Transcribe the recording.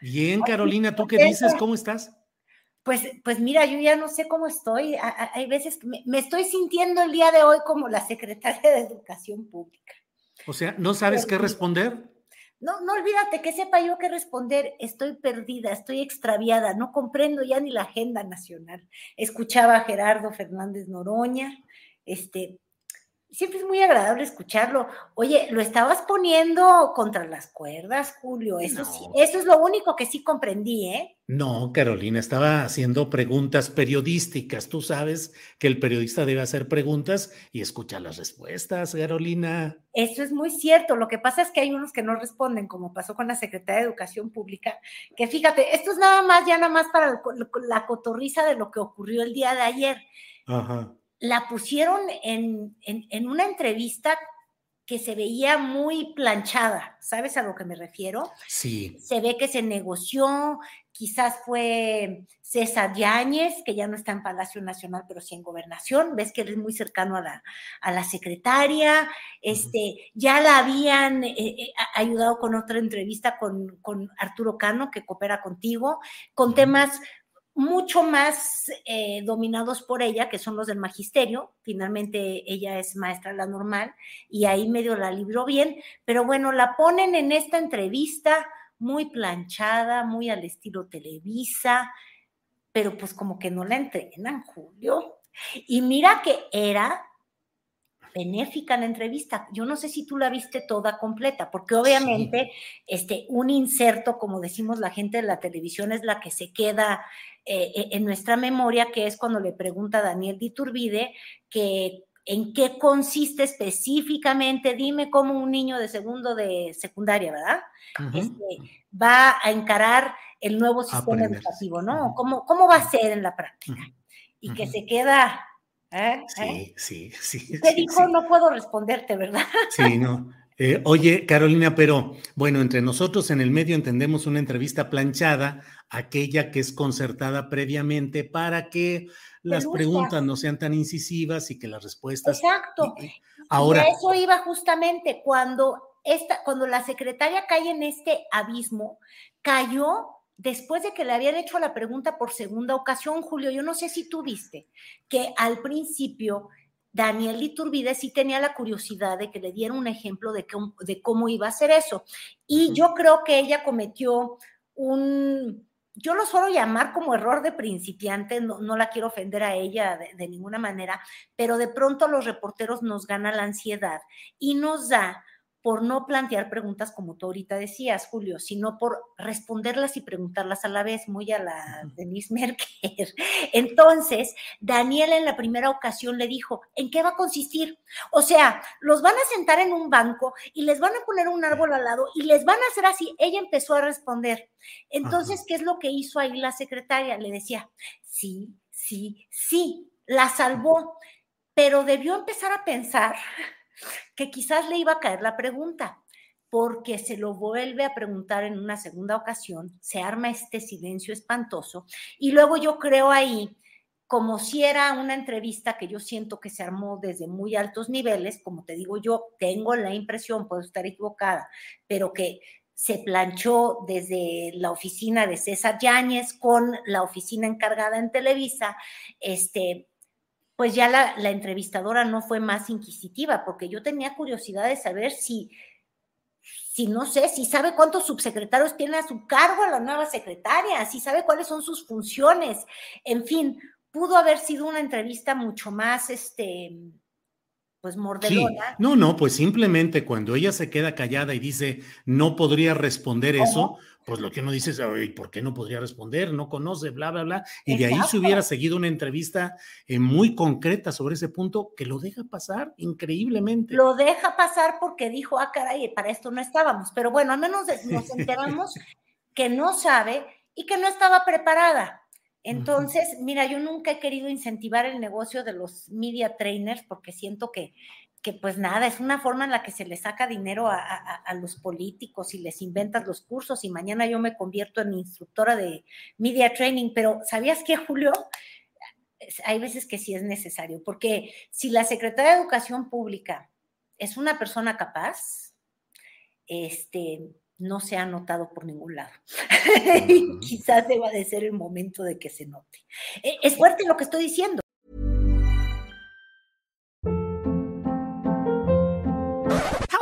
Bien, Carolina, ¿tú qué dices? ¿Cómo estás? Pues, pues mira, yo ya no sé cómo estoy. Hay veces que me, estoy sintiendo el día de hoy como la secretaria de Educación Pública. O sea, ¿no sabes qué responder? No, no olvídate que sepa yo qué responder. Estoy perdida, estoy extraviada, no comprendo ya ni la agenda nacional. Escuchaba a Gerardo Fernández Noroña, este, siempre es muy agradable escucharlo. Oye, lo estabas poniendo contra las cuerdas, Julio. Eso sí, eso es lo único que sí comprendí, ¿eh? No, Carolina, estaba haciendo preguntas periodísticas. Tú sabes que el periodista debe hacer preguntas y escuchar las respuestas, Carolina. Eso es muy cierto. Lo que pasa es que hay unos que no responden, como pasó con la Secretaría de Educación Pública, que fíjate, esto es nada más, ya nada más para la cotorriza de lo que ocurrió el día de ayer. Ajá la pusieron en, una entrevista que se veía muy planchada, ¿sabes a lo que me refiero? Sí. Se ve que se negoció, quizás fue César Yáñez, que ya no está en Palacio Nacional, pero sí en Gobernación, ves que es muy cercano a la, a la secretaria, este, ya la habían eh, eh, ayudado con otra entrevista con, con, Arturo Cano, que coopera contigo, con temas mucho más eh, dominados por ella, que son los del magisterio. Finalmente ella es maestra la normal y ahí medio la libró bien, pero bueno, la ponen en esta entrevista muy planchada, muy al estilo Televisa, pero pues como que no la entrenan, Julio. Y mira que era benéfica la entrevista. Yo no sé si tú la viste toda completa, porque obviamente este, un inserto, como decimos la gente de la televisión, es la que se queda eh, eh, en nuestra memoria, que es cuando le pregunta a Daniel Diturbide que en qué consiste específicamente, dime cómo un niño de segundo de secundaria, ¿verdad? Este, va a encarar el nuevo sistema educativo, ¿no? ¿Cómo, ¿Cómo va a ser en la práctica? Y que se queda... ¿eh? Sí, sí, sí. Te dijo, no puedo responderte, ¿verdad? Sí, no. Oye, Carolina, pero bueno, entre nosotros en el medio entendemos una entrevista planchada aquella que es concertada previamente para que las preguntas no sean tan incisivas y que las respuestas. Exacto. Ahora. eso iba justamente cuando esta, cuando la secretaria cae en este abismo, cayó después de que le habían hecho la pregunta por segunda ocasión, Julio. Yo no sé si tú viste que al principio Daniel Iturbide sí tenía la curiosidad de que le diera un ejemplo de, de cómo iba a hacer eso. Y yo creo que ella cometió un, yo lo suelo llamar como error de principiante, no, la quiero ofender a ella de, de, ninguna manera, pero de pronto los reporteros nos gana la ansiedad y nos da por no plantear preguntas como tú ahorita decías, Julio, sino por responderlas y preguntarlas a la vez, muy a la Denise Merker. Entonces, Daniel en la primera ocasión le dijo, ¿en qué va a consistir? O sea, los van a sentar en un banco y les van a poner un árbol al lado y les van a hacer así. Ella empezó a responder. Entonces, ¿qué es lo que hizo ahí la secretaria? Le decía, sí, sí, sí, la salvó, pero debió empezar a pensar que quizás le iba a caer la pregunta, porque se lo vuelve a preguntar en una segunda ocasión, se arma este silencio espantoso y luego yo creo ahí como si era una entrevista que yo siento que se armó desde muy altos niveles, como te digo yo, tengo la impresión, puedo estar equivocada, pero que se planchó desde la oficina de César Yáñez con la oficina encargada en Televisa, este, pues ya la, la, entrevistadora no fue más inquisitiva, porque yo tenía curiosidad de saber si, si no sé, si sabe cuántos subsecretarios tiene a su cargo la nueva secretaria, si sabe cuáles son sus funciones, en fin, pudo haber sido una entrevista mucho más, este, pues mordelona. No, no, pues simplemente cuando ella se queda callada y dice, no podría responder eso, pues lo que uno dice es, ¿por qué no podría responder? No conoce, bla, bla, bla. Y de ahí se hubiera seguido una entrevista eh, muy concreta sobre ese punto que lo deja pasar increíblemente. Lo deja pasar porque dijo, ah, caray, para esto no estábamos. Pero bueno, al menos nos enteramos que no sabe y que no estaba preparada. Entonces, mira, yo nunca he querido incentivar el negocio de los media trainers porque siento que, que pues nada, es una forma en la que se le saca dinero a, a, los políticos y les inventas los cursos y mañana yo me convierto en instructora de media training, pero ¿sabías qué, Julio? Hay veces que sí es necesario, porque si la Secretaría de Educación Pública es una persona capaz, este, no se ha notado por ningún lado. Quizás deba de ser el momento de que se note. E, es fuerte lo que estoy diciendo.